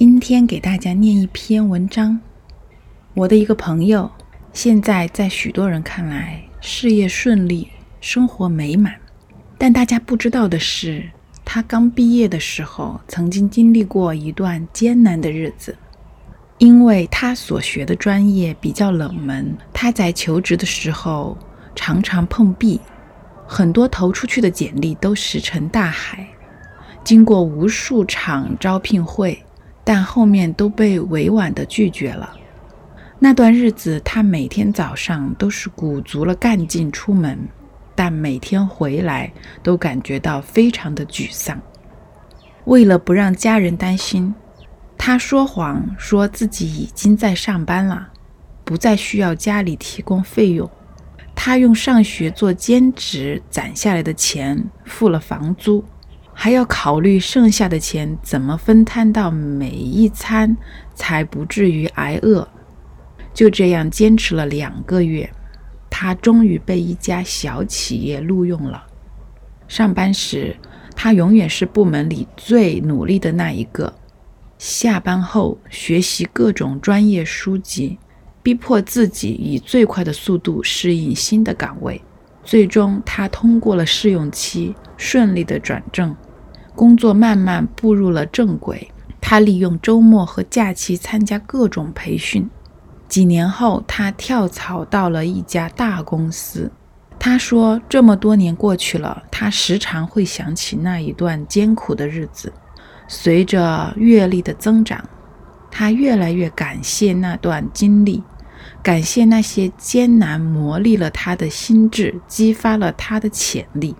今天给大家念一篇文章。我的一个朋友，现在在许多人看来事业顺利，生活美满。但大家不知道的是，他刚毕业的时候，曾经经历过一段艰难的日子。因为他所学的专业比较冷门，他在求职的时候常常碰壁，很多投出去的简历都石沉大海。经过无数场招聘会。但后面都被委婉地拒绝了。那段日子，他每天早上都是鼓足了干劲出门，但每天回来都感觉到非常的沮丧。为了不让家人担心，他说谎说自己已经在上班了，不再需要家里提供费用。他用上学做兼职攒下来的钱付了房租。还要考虑剩下的钱怎么分摊到每一餐，才不至于挨饿。就这样坚持了两个月，他终于被一家小企业录用了。上班时，他永远是部门里最努力的那一个。下班后，学习各种专业书籍，逼迫自己以最快的速度适应新的岗位。最终，他通过了试用期，顺利的转正。工作慢慢步入了正轨，他利用周末和假期参加各种培训。几年后，他跳槽到了一家大公司。他说：“这么多年过去了，他时常会想起那一段艰苦的日子。随着阅历的增长，他越来越感谢那段经历，感谢那些艰难磨砺了他的心智，激发了他的潜力。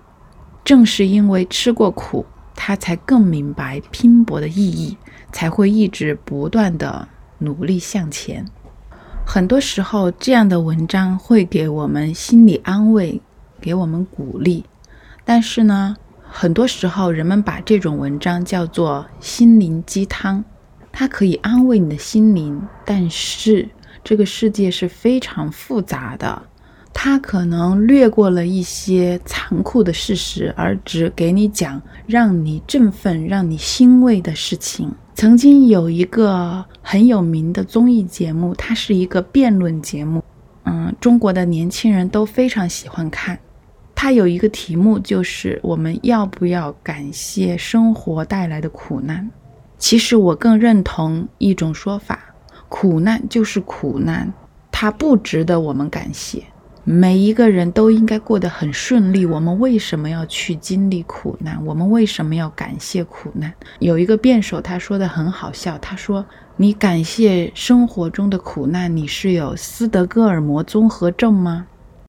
正是因为吃过苦。”他才更明白拼搏的意义，才会一直不断的努力向前。很多时候，这样的文章会给我们心理安慰，给我们鼓励。但是呢，很多时候人们把这种文章叫做心灵鸡汤，它可以安慰你的心灵，但是这个世界是非常复杂的。他可能略过了一些残酷的事实，而只给你讲让你振奋、让你欣慰的事情。曾经有一个很有名的综艺节目，它是一个辩论节目，嗯，中国的年轻人都非常喜欢看。它有一个题目，就是我们要不要感谢生活带来的苦难？其实我更认同一种说法：苦难就是苦难，它不值得我们感谢。每一个人都应该过得很顺利。我们为什么要去经历苦难？我们为什么要感谢苦难？有一个辩手他说的很好笑，他说：“你感谢生活中的苦难，你是有斯德哥尔摩综合症吗？”